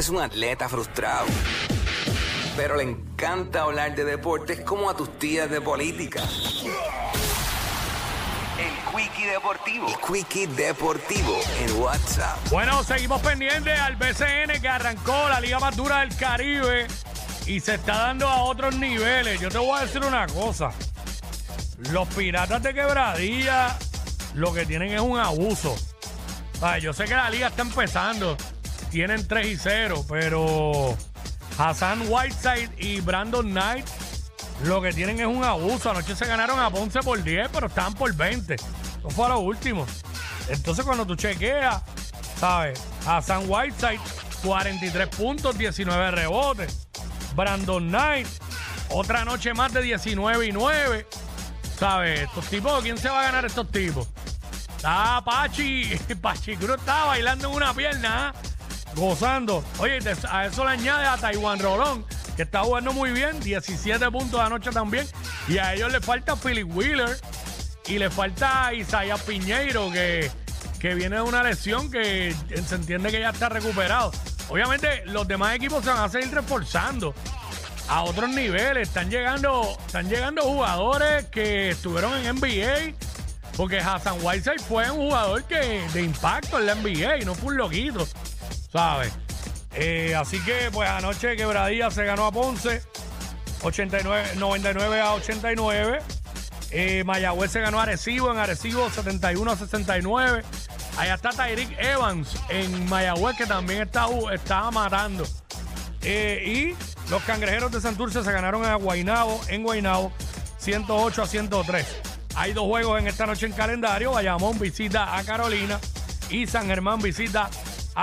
Es un atleta frustrado, pero le encanta hablar de deportes como a tus tías de política. El Quickie Deportivo. El Quickie Deportivo en WhatsApp. Bueno, seguimos pendientes al BCN que arrancó la liga más dura del Caribe y se está dando a otros niveles. Yo te voy a decir una cosa. Los piratas de quebradilla lo que tienen es un abuso. Yo sé que la liga está empezando. Tienen 3 y 0, pero Hassan Whiteside y Brandon Knight lo que tienen es un abuso. Anoche se ganaron a Ponce por 10, pero estaban por 20. Eso fue a lo último. Entonces, cuando tú chequeas, ¿sabes? Hassan Whiteside, 43 puntos, 19 rebotes. Brandon Knight, otra noche más de 19 y 9. ¿Sabes? Estos tipos, ¿quién se va a ganar estos tipos? Ah, Pachi, Pachi Cruz está bailando en una pierna, ¿ah? Gozando. Oye, a eso le añade a Taiwan Rolón, que está jugando muy bien, 17 puntos anoche también. Y a ellos le falta Philip Wheeler y le falta Isaías Piñeiro, que, que viene de una lesión que se entiende que ya está recuperado. Obviamente, los demás equipos se van a seguir reforzando a otros niveles. Están llegando, están llegando jugadores que estuvieron en NBA. Porque Hassan Whiteside fue un jugador que de impacto en la NBA no fue un loquito. ¿Sabes? Eh, así que, pues anoche Quebradilla se ganó a Ponce. 89, 99 a 89. Eh, Mayagüez se ganó a Arecibo en Arecibo 71 a 69. Allá está Tyreek Evans en Mayagüez que también está, está matando. Eh, y los cangrejeros de Santurce se ganaron a Guainabo en Guainabo 108 a 103. Hay dos juegos en esta noche en calendario. Bayamón visita a Carolina y San Germán visita a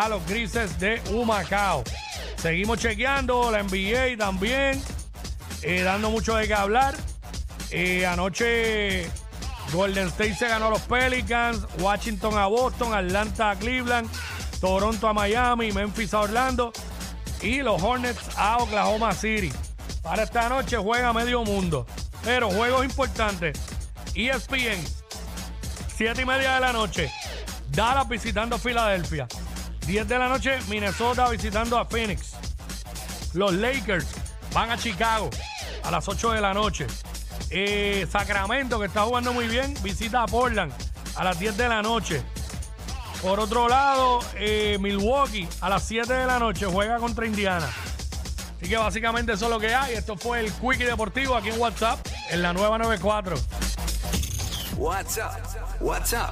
los grises de Humacao. Seguimos chequeando la NBA también, eh, dando mucho de qué hablar. Eh, anoche Golden State se ganó a los Pelicans, Washington a Boston, Atlanta a Cleveland, Toronto a Miami, Memphis a Orlando y los Hornets a Oklahoma City. Para esta noche juega medio mundo. Pero juegos importantes. ESPN, 7 y media de la noche. Dallas visitando a Filadelfia. 10 de la noche, Minnesota visitando a Phoenix. Los Lakers van a Chicago a las 8 de la noche. Eh, Sacramento, que está jugando muy bien, visita a Portland a las 10 de la noche. Por otro lado, eh, Milwaukee a las 7 de la noche juega contra Indiana. Así que básicamente eso es lo que hay. Esto fue el Quickie Deportivo aquí en WhatsApp, en la nueva 94. WhatsApp. WhatsApp